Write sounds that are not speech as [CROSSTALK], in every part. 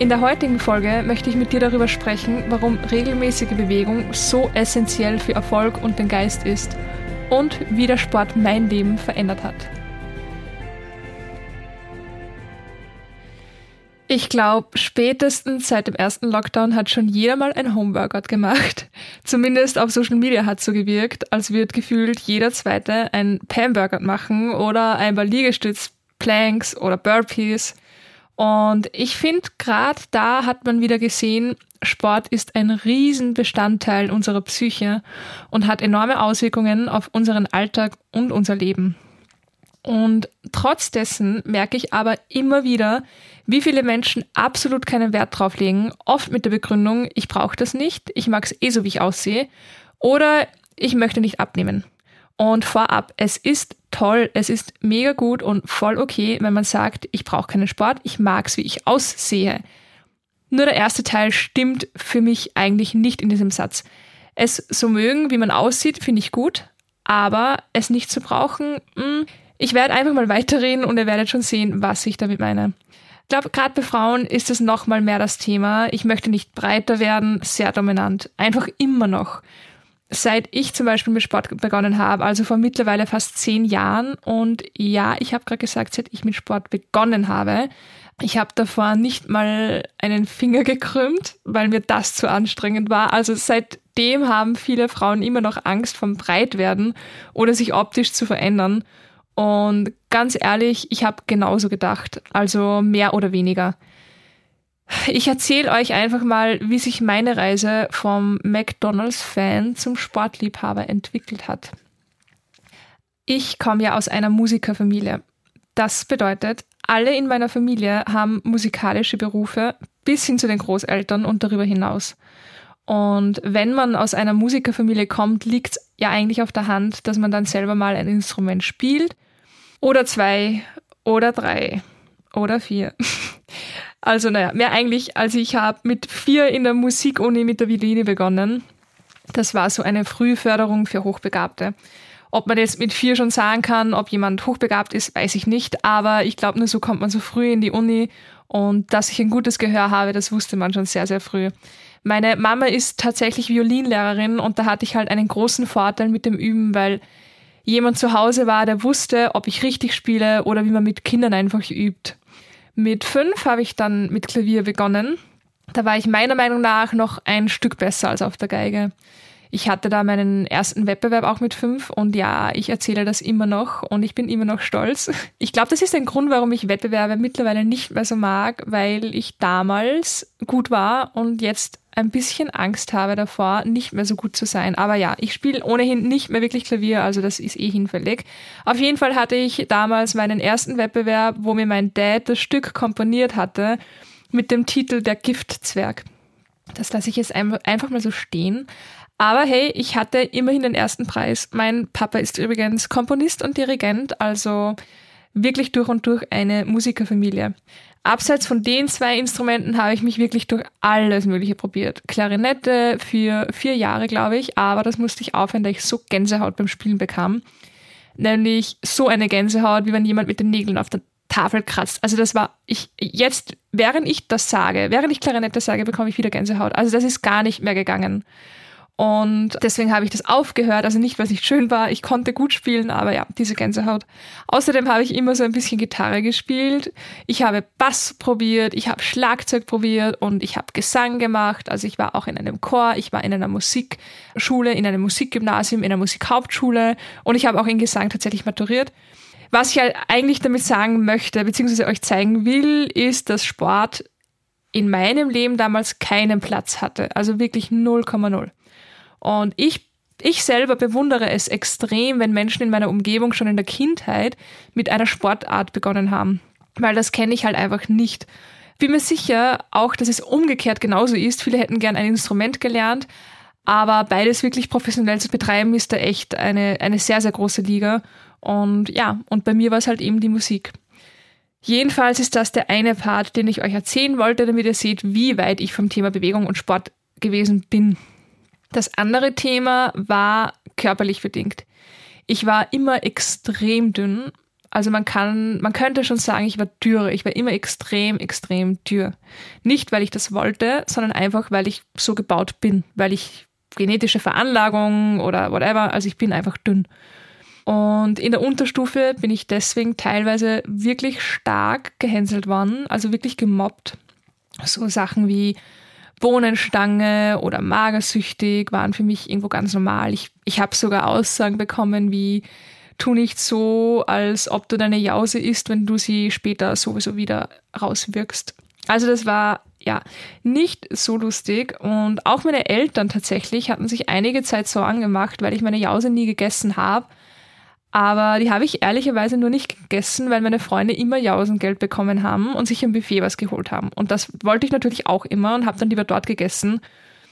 In der heutigen Folge möchte ich mit dir darüber sprechen, warum regelmäßige Bewegung so essentiell für Erfolg und den Geist ist und wie der Sport mein Leben verändert hat. Ich glaube, spätestens seit dem ersten Lockdown hat schon jeder mal ein Homeworkout gemacht. Zumindest auf Social Media hat so gewirkt, als wird gefühlt jeder zweite ein Pam-Workout machen oder einmal Liegestütz, Planks oder Burpees. Und ich finde, gerade da hat man wieder gesehen, Sport ist ein Riesenbestandteil unserer Psyche und hat enorme Auswirkungen auf unseren Alltag und unser Leben. Und trotz dessen merke ich aber immer wieder, wie viele Menschen absolut keinen Wert drauf legen, oft mit der Begründung, ich brauche das nicht, ich mag es eh so, wie ich aussehe, oder ich möchte nicht abnehmen. Und vorab, es ist toll, es ist mega gut und voll okay, wenn man sagt, ich brauche keinen Sport, ich mag es, wie ich aussehe. Nur der erste Teil stimmt für mich eigentlich nicht in diesem Satz. Es so mögen, wie man aussieht, finde ich gut, aber es nicht zu brauchen, mh, hm, ich werde einfach mal weiterreden und ihr werdet schon sehen, was ich damit meine. Ich glaube, gerade bei Frauen ist es nochmal mehr das Thema. Ich möchte nicht breiter werden, sehr dominant. Einfach immer noch seit ich zum Beispiel mit Sport begonnen habe, also vor mittlerweile fast zehn Jahren. Und ja, ich habe gerade gesagt, seit ich mit Sport begonnen habe, ich habe davor nicht mal einen Finger gekrümmt, weil mir das zu anstrengend war. Also seitdem haben viele Frauen immer noch Angst vom Breitwerden oder sich optisch zu verändern. Und ganz ehrlich, ich habe genauso gedacht, also mehr oder weniger. Ich erzähle euch einfach mal, wie sich meine Reise vom McDonald's-Fan zum Sportliebhaber entwickelt hat. Ich komme ja aus einer Musikerfamilie. Das bedeutet, alle in meiner Familie haben musikalische Berufe bis hin zu den Großeltern und darüber hinaus. Und wenn man aus einer Musikerfamilie kommt, liegt es ja eigentlich auf der Hand, dass man dann selber mal ein Instrument spielt oder zwei oder drei oder vier. [LAUGHS] Also naja, mehr eigentlich, als ich habe mit vier in der Musikuni mit der Violine begonnen. Das war so eine Frühförderung für Hochbegabte. Ob man jetzt mit vier schon sagen kann, ob jemand hochbegabt ist, weiß ich nicht. Aber ich glaube, nur so kommt man so früh in die Uni. Und dass ich ein gutes Gehör habe, das wusste man schon sehr, sehr früh. Meine Mama ist tatsächlich Violinlehrerin und da hatte ich halt einen großen Vorteil mit dem Üben, weil jemand zu Hause war, der wusste, ob ich richtig spiele oder wie man mit Kindern einfach übt. Mit fünf habe ich dann mit Klavier begonnen. Da war ich meiner Meinung nach noch ein Stück besser als auf der Geige. Ich hatte da meinen ersten Wettbewerb auch mit fünf und ja, ich erzähle das immer noch und ich bin immer noch stolz. [LAUGHS] Ich glaube, das ist ein Grund, warum ich Wettbewerbe mittlerweile nicht mehr so mag, weil ich damals gut war und jetzt ein bisschen Angst habe davor, nicht mehr so gut zu sein. Aber ja, ich spiele ohnehin nicht mehr wirklich Klavier, also das ist eh hinfällig. Auf jeden Fall hatte ich damals meinen ersten Wettbewerb, wo mir mein Dad das Stück komponiert hatte mit dem Titel Der Giftzwerg. Das lasse ich jetzt einfach mal so stehen. Aber hey, ich hatte immerhin den ersten Preis. Mein Papa ist übrigens Komponist und Dirigent, also wirklich durch und durch eine Musikerfamilie. Abseits von den zwei Instrumenten habe ich mich wirklich durch alles Mögliche probiert. Klarinette für vier Jahre, glaube ich, aber das musste ich aufhören, da ich so Gänsehaut beim Spielen bekam. Nämlich so eine Gänsehaut, wie wenn jemand mit den Nägeln auf der Tafel kratzt. Also das war, ich, jetzt, während ich das sage, während ich Klarinette sage, bekomme ich wieder Gänsehaut. Also das ist gar nicht mehr gegangen. Und deswegen habe ich das aufgehört. Also nicht, weil es nicht schön war. Ich konnte gut spielen, aber ja, diese Gänsehaut. Außerdem habe ich immer so ein bisschen Gitarre gespielt. Ich habe Bass probiert, ich habe Schlagzeug probiert und ich habe Gesang gemacht. Also ich war auch in einem Chor, ich war in einer Musikschule, in einem Musikgymnasium, in einer Musikhauptschule und ich habe auch in Gesang tatsächlich maturiert. Was ich halt eigentlich damit sagen möchte, beziehungsweise euch zeigen will, ist, dass Sport in meinem Leben damals keinen Platz hatte. Also wirklich 0,0. Und ich ich selber bewundere es extrem, wenn Menschen in meiner Umgebung schon in der Kindheit mit einer Sportart begonnen haben. Weil das kenne ich halt einfach nicht. Bin mir sicher auch, dass es umgekehrt genauso ist. Viele hätten gern ein Instrument gelernt, Aber beides wirklich professionell zu betreiben, ist da echt eine, eine sehr, sehr große Liga. Und ja, und bei mir war es halt eben die Musik. Jedenfalls ist das der eine Part, den ich euch erzählen wollte, damit ihr seht, wie weit ich vom Thema Bewegung und Sport gewesen bin. Das andere Thema war körperlich bedingt. Ich war immer extrem dünn. Also man kann, man könnte schon sagen, ich war dürre. Ich war immer extrem, extrem dürr. Nicht, weil ich das wollte, sondern einfach, weil ich so gebaut bin, weil ich genetische Veranlagung oder whatever, also ich bin einfach dünn. Und in der Unterstufe bin ich deswegen teilweise wirklich stark gehänselt worden, also wirklich gemobbt. So Sachen wie Bohnenstange oder magersüchtig waren für mich irgendwo ganz normal. Ich, ich habe sogar Aussagen bekommen wie, tu nicht so, als ob du deine Jause isst, wenn du sie später sowieso wieder rauswirkst. Also das war ja nicht so lustig und auch meine Eltern tatsächlich hatten sich einige Zeit Sorgen gemacht, weil ich meine Jause nie gegessen habe aber die habe ich ehrlicherweise nur nicht gegessen, weil meine Freunde immer Jausengeld bekommen haben und sich im Buffet was geholt haben. Und das wollte ich natürlich auch immer und habe dann lieber dort gegessen.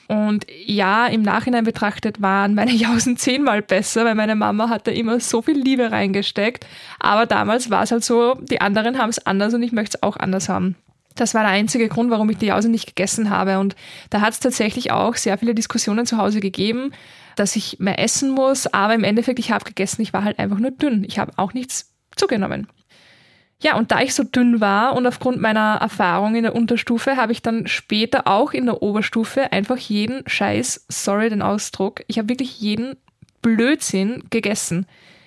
Und ja, im Nachhinein betrachtet waren meine [LAUGHS] Jausen zehnmal besser, weil meine Mama hat da immer so viel Liebe reingesteckt. Aber damals war es halt so, die anderen haben es anders und ich möchte es auch anders haben. Das war der einzige Grund, warum ich die Jause nicht gegessen habe. Und da hat es tatsächlich auch sehr viele Diskussionen zu Hause gegeben dass ich mehr essen muss, aber im Endeffekt, ich habe gegessen, ich war halt einfach nur dünn. Ich habe auch nichts zugenommen. Ja, und da ich so dünn war und aufgrund meiner Erfahrung in der Unterstufe habe ich dann später auch in der Oberstufe einfach jeden Scheiß, sorry den Ausdruck, ich habe wirklich jeden Blödsinn gegessen.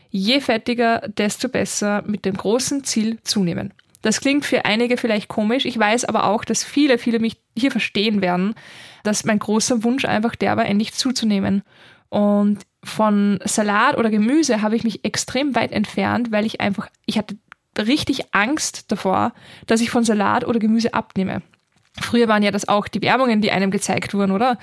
Je fettiger, desto besser, mit dem großen Ziel zunehmen. Das klingt für einige vielleicht komisch, ich weiß aber auch, dass viele, viele mich hier verstehen werden, dass mein großer Wunsch einfach der war, endlich zuzunehmen. Und von Salat oder Gemüse habe ich mich extrem weit entfernt, weil ich einfach, ich hatte richtig Angst davor, dass ich von Salat oder Gemüse abnehme. Früher waren ja das auch die Werbungen, die einem gezeigt wurden, oder?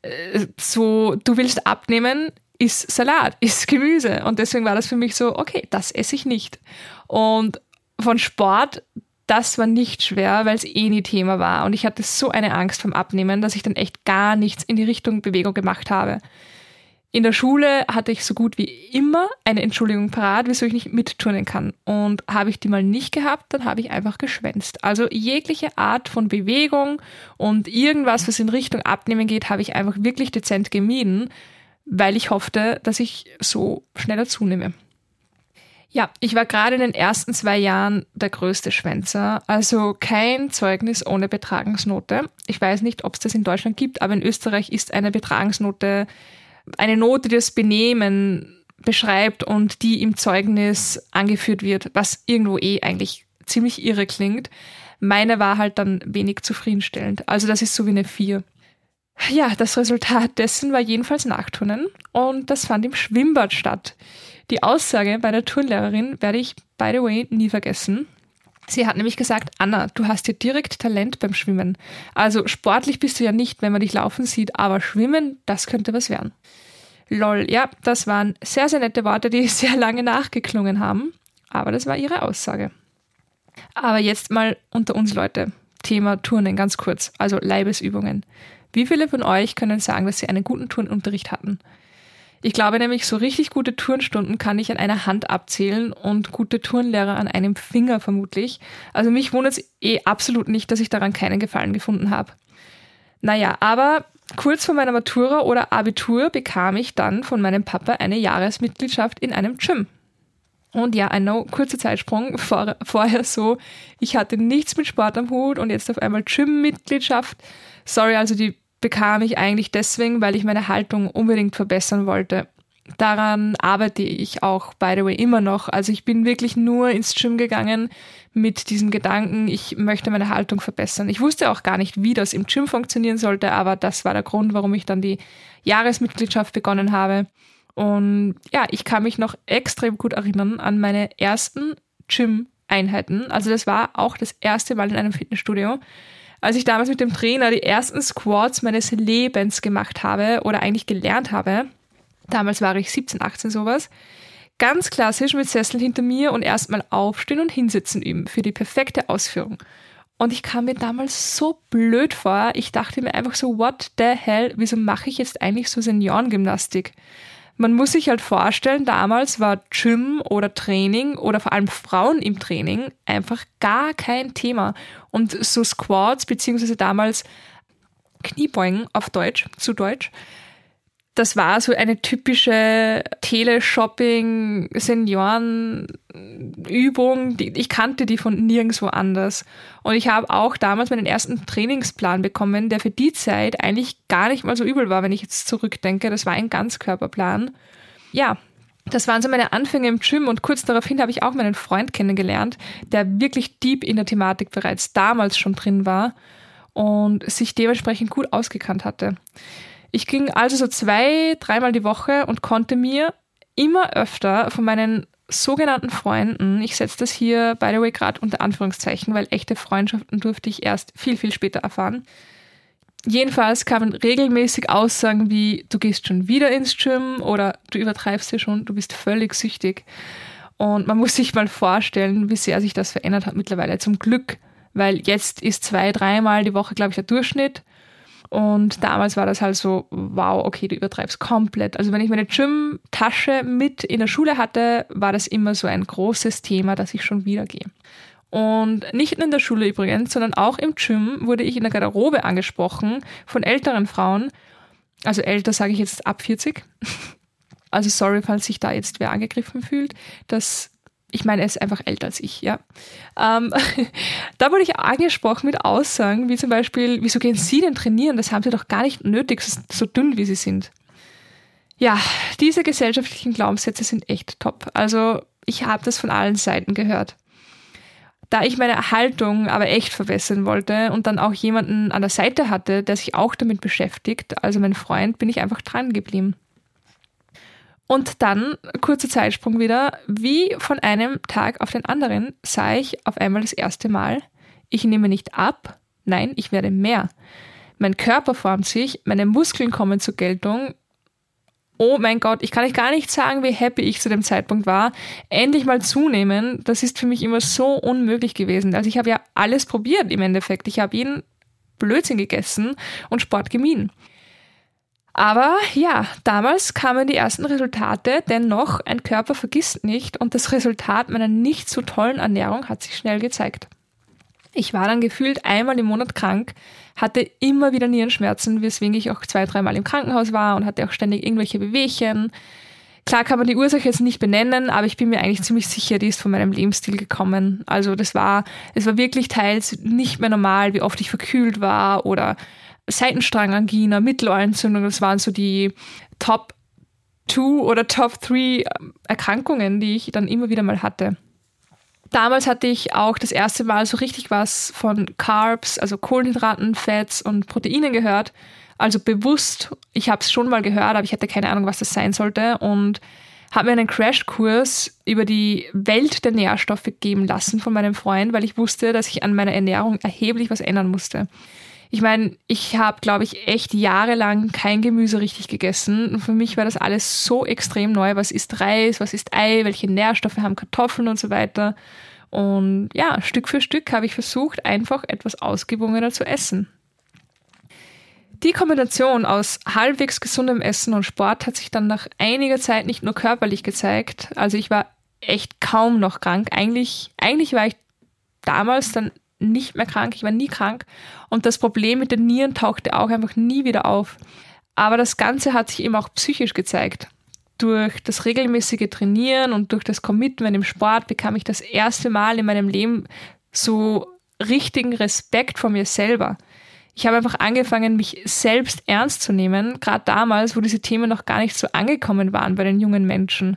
Äh, so, du willst abnehmen, isst Salat, [LAUGHS] isst Gemüse. Und deswegen war das für mich so, okay, das esse ich nicht. Und von Sport, das war nicht schwer, weil es eh nie Thema war. Und ich hatte so eine Angst vom Abnehmen, dass ich dann echt gar nichts in die Richtung Bewegung gemacht habe. In der Schule hatte ich so gut wie immer eine Entschuldigung parat, wieso ich nicht mitturnen kann. Und habe ich die mal nicht gehabt, dann habe ich einfach geschwänzt. Also jegliche Art von Bewegung und irgendwas, was in Richtung Abnehmen geht, habe ich einfach wirklich dezent gemieden, weil ich hoffte, dass ich so schneller zunehme. Ja, ich war gerade in den ersten zwei Jahren der größte Schwänzer, also kein Zeugnis ohne Betragensnote. Ich weiß nicht, ob es das in Deutschland gibt, aber in Österreich ist eine Betragensnote eine Note, die das Benehmen beschreibt und die im Zeugnis angeführt wird, was irgendwo eh eigentlich ziemlich irre klingt. Meine war halt dann wenig zufriedenstellend. Also das ist so wie eine 4. Ja, das Resultat dessen war jedenfalls Nachturnen und das fand im Schwimmbad statt. Die Aussage bei der Turnlehrerin werde ich, by the way, nie vergessen. Sie hat nämlich gesagt, Anna, du hast ja direkt Talent beim Schwimmen. Also sportlich bist du ja nicht, wenn man dich laufen sieht, aber Schwimmen, das könnte was werden. Lol, ja, das waren sehr, sehr nette Worte, die [LAUGHS] sehr lange nachgeklungen haben, aber das war ihre Aussage. Aber jetzt mal unter uns Leute. Thema Turnen ganz kurz, also Leibesübungen. Wie viele von euch können sagen, dass sie einen guten Turnunterricht hatten? Ich glaube nämlich, so richtig gute Turnstunden kann ich an einer Hand abzählen und gute Turnlehrer an einem Finger vermutlich. Also mich wundert es eh absolut nicht, dass ich daran keinen Gefallen gefunden habe. Naja, aber kurz vor meiner Matura oder Abitur bekam ich dann von meinem Papa eine Jahresmitgliedschaft in einem Gym. Und ja, I know, kurzer Zeitsprung, [LAUGHS] vor, vorher so, ich hatte nichts mit Sport am Hut und jetzt auf einmal Gym-Mitgliedschaft. Sorry, also die bekam ich eigentlich deswegen, weil ich meine Haltung unbedingt verbessern wollte. Daran arbeite ich auch, by the way, immer noch. Also ich bin wirklich nur ins Gym gegangen mit diesem Gedanken, ich möchte meine Haltung verbessern. Ich wusste auch gar nicht, wie das im Gym funktionieren sollte, aber das war der Grund, warum ich dann die Jahresmitgliedschaft begonnen habe. Und ja, ich kann mich noch extrem gut erinnern an meine ersten Gym-Einheiten. Also das war auch das erste Mal in einem Fitnessstudio als ich damals mit dem Trainer die ersten Squats meines Lebens gemacht habe oder eigentlich gelernt habe, damals war ich 17, 18 sowas, ganz klassisch mit Sessel hinter mir und erstmal aufstehen und hinsitzen üben für die perfekte Ausführung. Und ich kam mir damals so blöd vor. Ich dachte mir einfach so, what the hell, wieso mache ich jetzt eigentlich so Seniorengymnastik? Man muss sich halt vorstellen, damals war Gym oder Training oder vor allem Frauen im Training einfach gar kein Thema. Und so Squats, beziehungsweise damals Kniebeugen auf Deutsch, zu Deutsch, das war so eine typische Teleshopping-Seniorenübung. Ich kannte die von nirgendwo anders. Und ich habe auch damals meinen ersten Trainingsplan bekommen, der für die Zeit eigentlich gar nicht mal so übel war, wenn ich jetzt zurückdenke. Das war ein Ganzkörperplan. Ja, das waren so meine Anfänge im Gym und kurz daraufhin habe ich auch meinen Freund kennengelernt, der wirklich deep in der Thematik bereits damals schon drin war und sich dementsprechend gut ausgekannt hatte. Ich ging also so zwei, dreimal die Woche und konnte mir immer öfter von meinen sogenannten Freunden, ich setze das hier, by the way, gerade unter Anführungszeichen, weil echte Freundschaften durfte ich erst viel, viel später erfahren. Jedenfalls kamen regelmäßig Aussagen wie, du gehst schon wieder ins Gym oder du übertreibst ja schon, du bist völlig süchtig. Und man muss sich mal vorstellen, wie sehr sich das verändert hat mittlerweile. Zum Glück, weil jetzt ist zwei, dreimal die Woche, glaube ich, der Durchschnitt. Und damals war das halt so, wow, okay, du übertreibst komplett. Also wenn ich meine Gym-Tasche mit in der Schule hatte, war das immer so ein großes Thema, dass ich schon wieder gehe. Und nicht nur in der Schule übrigens, sondern auch im Gym wurde ich in der Garderobe angesprochen von älteren Frauen. Also älter sage ich jetzt ab 40. [LAUGHS] Also sorry, falls sich da jetzt wer angegriffen fühlt. Das ich meine, er ist einfach älter als ich, ja. Ähm, [LAUGHS] da wurde ich angesprochen mit Aussagen, wie zum Beispiel, wieso gehen Sie denn trainieren? Das haben Sie doch gar nicht nötig, so dünn wie Sie sind. Ja, diese gesellschaftlichen Glaubenssätze sind echt top. Also ich habe das von allen Seiten gehört. Da ich meine Haltung aber echt verbessern wollte und dann auch jemanden an der Seite hatte, der sich auch damit beschäftigt, also mein Freund, bin ich einfach dran geblieben. Und dann, kurzer Zeitsprung wieder, wie von einem Tag auf den anderen sah ich auf einmal das erste Mal, ich nehme nicht ab, nein, ich werde mehr. Mein Körper formt sich, meine Muskeln kommen zur Geltung. Oh mein Gott, ich kann euch gar nicht sagen, wie happy ich zu dem Zeitpunkt war. Endlich mal zunehmen, das ist für mich immer so unmöglich gewesen. Also ich habe ja alles probiert im Endeffekt. Ich habe jeden Blödsinn gegessen und Sport gemieden. Aber ja, damals kamen die ersten Resultate, dennoch ein Körper vergisst nicht und das Resultat meiner nicht so tollen Ernährung hat sich schnell gezeigt. Ich war dann gefühlt einmal im Monat krank, hatte immer wieder Nierenschmerzen, weswegen ich auch zwei, dreimal im Krankenhaus war und hatte auch ständig irgendwelche Bewegchen. Klar kann man die Ursache jetzt nicht benennen, aber ich bin mir eigentlich ziemlich sicher, die ist von meinem Lebensstil gekommen. Also das war, es war wirklich teils nicht mehr normal, wie oft ich verkühlt war oder Seitenstrangangina, Mittelohrentzündung, das waren so die Top 2 oder Top 3 Erkrankungen, die ich dann immer wieder mal hatte. Damals hatte ich auch das erste Mal so richtig was von Carbs, also Kohlenhydraten, Fats und Proteinen gehört. Also bewusst, ich habe es schon mal gehört, aber ich hatte keine Ahnung, was das sein sollte und habe mir einen Crashkurs über die Welt der Nährstoffe geben lassen von meinem Freund, weil ich wusste, dass ich an meiner Ernährung erheblich was ändern musste. Ich meine, ich habe, glaube ich, echt jahrelang kein Gemüse richtig gegessen. Und für mich war das alles so extrem neu. Was ist Reis, was ist Ei, welche Nährstoffe haben Kartoffeln und so weiter. Und ja, Stück für Stück habe ich versucht, einfach etwas ausgewogener zu essen. Die Kombination aus halbwegs gesundem Essen und Sport hat sich dann nach einiger Zeit nicht nur körperlich gezeigt. Also ich war echt kaum noch krank. Eigentlich, eigentlich war ich damals dann nicht mehr krank, ich war nie krank und das Problem mit den Nieren tauchte auch einfach nie wieder auf. Aber das Ganze hat sich eben auch psychisch gezeigt. Durch das regelmäßige Trainieren und durch das Commitment im Sport bekam ich das erste Mal in meinem Leben so richtigen Respekt vor mir selber. Ich habe einfach angefangen, mich selbst ernst zu nehmen, gerade damals, wo diese Themen noch gar nicht so angekommen waren bei den jungen Menschen.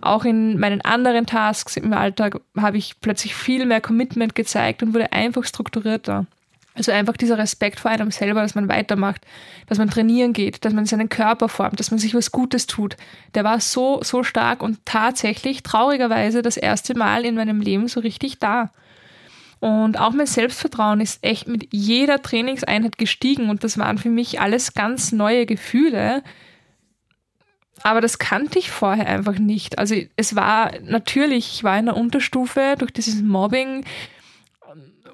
Auch in meinen anderen Tasks im Alltag habe ich plötzlich viel mehr Commitment gezeigt und wurde einfach strukturierter. Also einfach dieser Respekt vor einem selber, dass man weitermacht, dass man trainieren geht, dass man seinen Körper formt, dass man sich was Gutes tut. Der war so, so stark und tatsächlich traurigerweise das erste Mal in meinem Leben so richtig da. Und auch mein Selbstvertrauen ist echt mit jeder Trainingseinheit gestiegen und das waren für mich alles ganz neue Gefühle, aber das kannte ich vorher einfach nicht. Also es war natürlich, ich war in der Unterstufe durch dieses Mobbing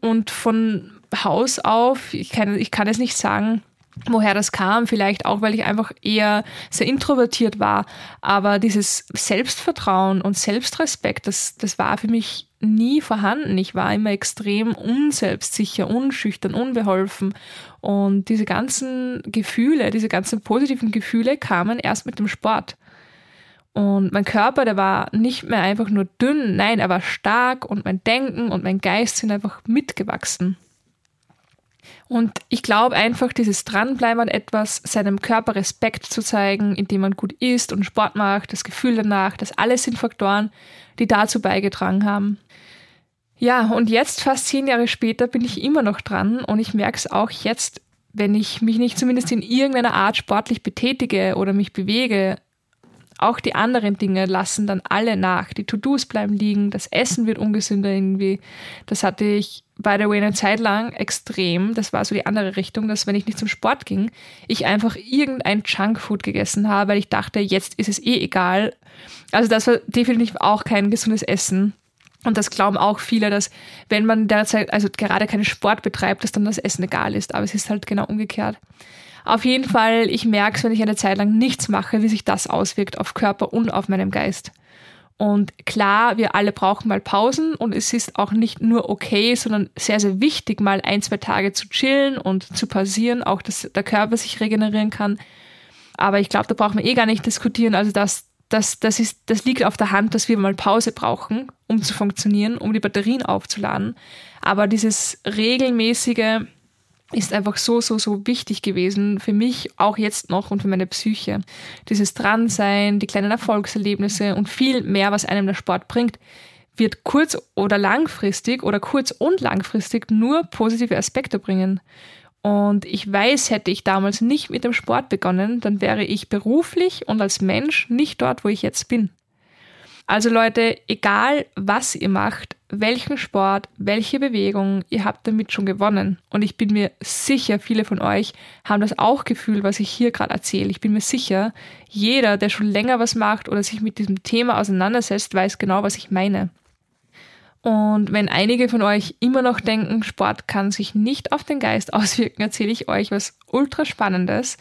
und von Haus auf, ich kann, ich kann es nicht sagen, woher das kam, vielleicht auch, weil ich einfach eher sehr introvertiert war, aber dieses Selbstvertrauen und Selbstrespekt, das, das war für mich nie vorhanden. Ich war immer extrem unselbstsicher, unschüchtern, unbeholfen und diese ganzen Gefühle, diese ganzen positiven Gefühle kamen erst mit dem Sport. Und mein Körper, der war nicht mehr einfach nur dünn, nein, er war stark und mein Denken und mein Geist sind einfach mitgewachsen. Und ich glaube einfach, dieses Dranbleiben an etwas, seinem Körper Respekt zu zeigen, indem man gut isst und Sport macht, das Gefühl danach, das alles sind Faktoren, die dazu beigetragen haben. Ja, und jetzt, fast zehn Jahre später, bin ich immer noch dran und ich merke es auch jetzt, wenn ich mich nicht zumindest in irgendeiner Art sportlich betätige oder mich bewege, auch die anderen Dinge lassen dann alle nach. Die To-Dos bleiben liegen, das Essen wird ungesünder irgendwie. Das hatte ich, by the way, eine Zeit lang extrem. Das war so die andere Richtung, dass wenn ich nicht zum Sport ging, ich einfach irgendein Junkfood gegessen habe, weil ich dachte, jetzt ist es eh egal. Also das war definitiv auch kein gesundes Essen. Und das glauben auch viele, dass wenn man derzeit, also gerade keinen Sport betreibt, dass dann das Essen egal ist. Aber es ist halt genau umgekehrt. Auf jeden Fall, ich merke es, wenn ich eine Zeit lang nichts mache, wie sich das auswirkt auf Körper und auf meinem Geist. Und klar, wir alle brauchen mal Pausen und es ist auch nicht nur okay, sondern sehr, sehr wichtig, mal ein, zwei Tage zu chillen und zu pausieren, auch dass der Körper sich regenerieren kann. Aber ich glaube, da brauchen wir eh gar nicht diskutieren. Also das, das, das, ist, das liegt auf der Hand, dass wir mal Pause brauchen, um zu funktionieren, um die Batterien aufzuladen. Aber dieses regelmäßige ist einfach so, so, so wichtig gewesen für mich, auch jetzt noch und für meine Psyche. Dieses Dransein, die kleinen Erfolgserlebnisse und viel mehr, was einem der Sport bringt, wird kurz- oder langfristig oder kurz- und langfristig nur positive Aspekte bringen. Und ich weiß, hätte ich damals nicht mit dem Sport begonnen, dann wäre ich beruflich und als Mensch nicht dort, wo ich jetzt bin. Also Leute, egal was ihr macht, welchen Sport, welche Bewegung, ihr habt damit schon gewonnen. Und ich bin mir sicher, viele von euch haben das auch Gefühl, was ich hier gerade erzähle. Ich bin mir sicher, jeder, der schon länger was macht oder sich mit diesem Thema auseinandersetzt, weiß genau, was ich meine. Und wenn einige von euch immer noch denken, Sport kann sich nicht auf den Geist [LAUGHS] auswirken, erzähle ich euch was ultra spannendes.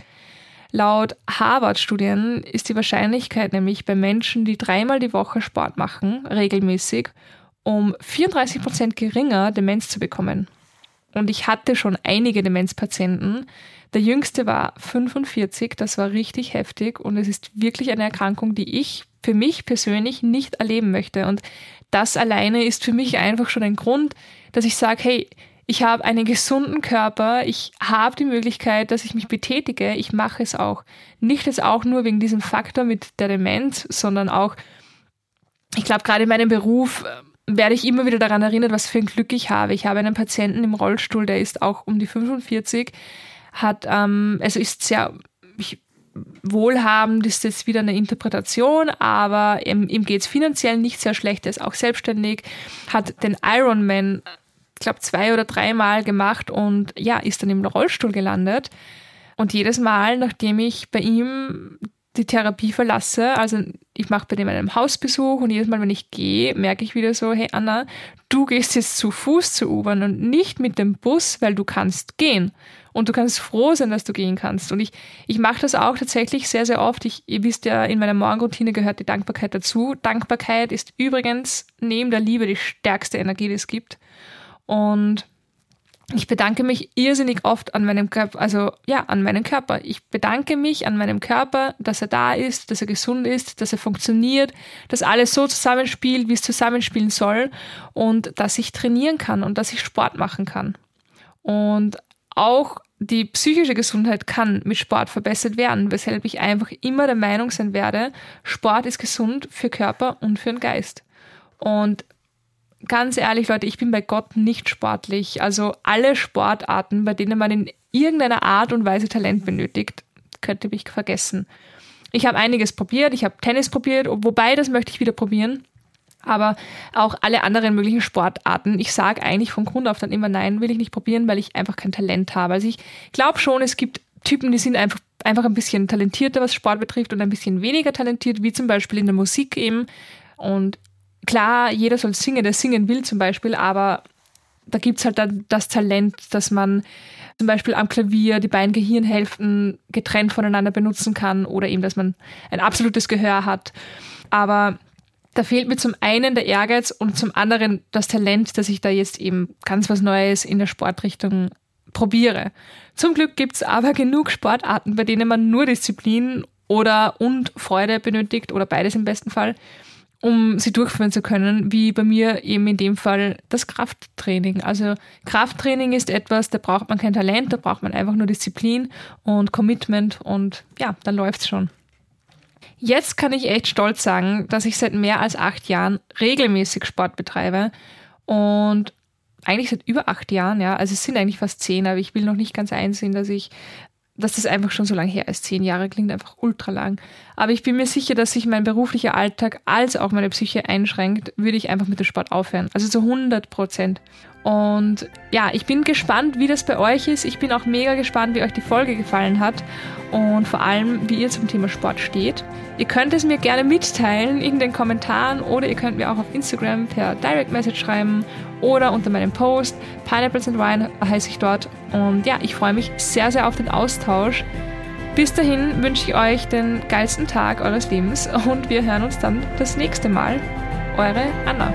Laut Harvard-Studien ist die Wahrscheinlichkeit nämlich bei Menschen, die dreimal die Woche Sport machen, regelmäßig, um 34 Prozent geringer, Demenz zu bekommen. Und ich hatte schon einige Demenzpatienten. Der jüngste war 45, das war richtig heftig und es ist wirklich eine Erkrankung, die ich für mich persönlich nicht erleben möchte. Und das alleine ist für mich einfach schon ein Grund, dass ich sage, hey, ich habe einen gesunden Körper, ich habe die Möglichkeit, dass ich mich betätige, ich mache es auch. Nicht jetzt auch nur wegen diesem Faktor mit der Demenz, sondern auch, ich glaube, gerade in meinem Beruf äh, werde ich immer wieder daran erinnert, was für ein Glück ich habe. Ich habe einen Patienten im Rollstuhl, der ist auch um die 45, hat, ähm, also ist sehr ich, wohlhabend, ist jetzt wieder eine Interpretation, aber ihm, ihm geht es finanziell nicht sehr schlecht, er ist auch selbstständig, hat den Ironman ich glaube, zwei oder dreimal gemacht und ja, ist dann im Rollstuhl gelandet. Und jedes Mal, nachdem ich bei ihm die Therapie verlasse, also ich mache bei dem einen Hausbesuch und jedes Mal, wenn ich gehe, merke ich wieder so, hey Anna, du gehst jetzt zu Fuß zur U-Bahn und nicht mit dem Bus, weil du kannst gehen. Und du kannst froh sein, dass du gehen kannst. Und ich, ich mache das auch tatsächlich sehr, sehr oft. Ich, ihr wisst ja, in meiner Morgenroutine gehört die Dankbarkeit dazu. Dankbarkeit ist übrigens neben der Liebe die stärkste Energie, die es gibt. Und ich bedanke mich irrsinnig oft an meinem Körper, also ja, an meinem Körper. Ich bedanke mich an meinem Körper, dass er da ist, dass er gesund ist, dass er funktioniert, dass alles so zusammenspielt, wie es zusammenspielen soll und dass ich trainieren kann und dass ich Sport machen kann. Und auch die psychische Gesundheit kann mit Sport verbessert werden, weshalb ich einfach immer der Meinung sein werde, Sport ist gesund für Körper und für den Geist. Und ganz ehrlich, Leute, ich bin bei Gott nicht sportlich. Also alle Sportarten, bei denen man in irgendeiner Art und Weise Talent benötigt, könnte mich vergessen. Ich habe einiges probiert, ich habe Tennis probiert, wobei das möchte ich wieder probieren. Aber auch alle anderen möglichen Sportarten. Ich sage eigentlich von Grund auf dann immer nein, will ich nicht probieren, weil ich einfach kein Talent habe. Also ich glaube schon, es gibt Typen, die sind einfach, einfach ein bisschen talentierter, was Sport betrifft, und ein bisschen weniger talentiert, wie zum Beispiel in der Musik eben. Und klar, jeder soll singen, der singen will zum Beispiel, aber da gibt es halt dann das Talent, dass man zum Beispiel am Klavier die beiden Gehirnhälften getrennt voneinander benutzen kann oder eben, dass man ein absolutes Gehör hat. Aber da fehlt mir zum einen der Ehrgeiz und zum anderen das Talent, dass ich da jetzt eben ganz was Neues in der Sportrichtung probiere. Zum Glück gibt es aber genug Sportarten, bei denen man nur Disziplin oder und Freude benötigt oder beides im besten Fall um sie durchführen zu können, wie bei mir eben in dem Fall das Krafttraining. Also Krafttraining ist etwas, da braucht man kein Talent, da braucht man einfach nur Disziplin und Commitment und ja, dann läuft's schon. Jetzt kann ich echt stolz sagen, dass ich seit mehr als acht Jahren regelmäßig Sport betreibe und eigentlich seit über acht Jahren, ja, also es sind eigentlich fast zehn, aber ich will noch nicht ganz einsehen, dass ich dass das einfach schon so lange her ist. Zehn Jahre klingt einfach ultra lang. Aber ich bin mir sicher, dass sich mein beruflicher Alltag als auch meine Psyche einschränkt, würde ich einfach mit dem Sport aufhören. Also zu 100 Prozent. Und ja, ich bin gespannt, wie das bei euch ist. Ich bin auch mega gespannt, wie euch die Folge gefallen hat und vor allem, wie ihr zum Thema Sport steht. Ihr könnt es mir gerne mitteilen in den Kommentaren oder ihr könnt mir auch auf Instagram per Direct Message schreiben oder unter meinem Post. Pineapples and Wine heiße ich dort. Und ja, ich freue mich sehr, sehr auf den Austausch. Bis dahin wünsche ich euch den geilsten Tag eures Lebens und wir hören uns dann das nächste Mal. Eure Anna.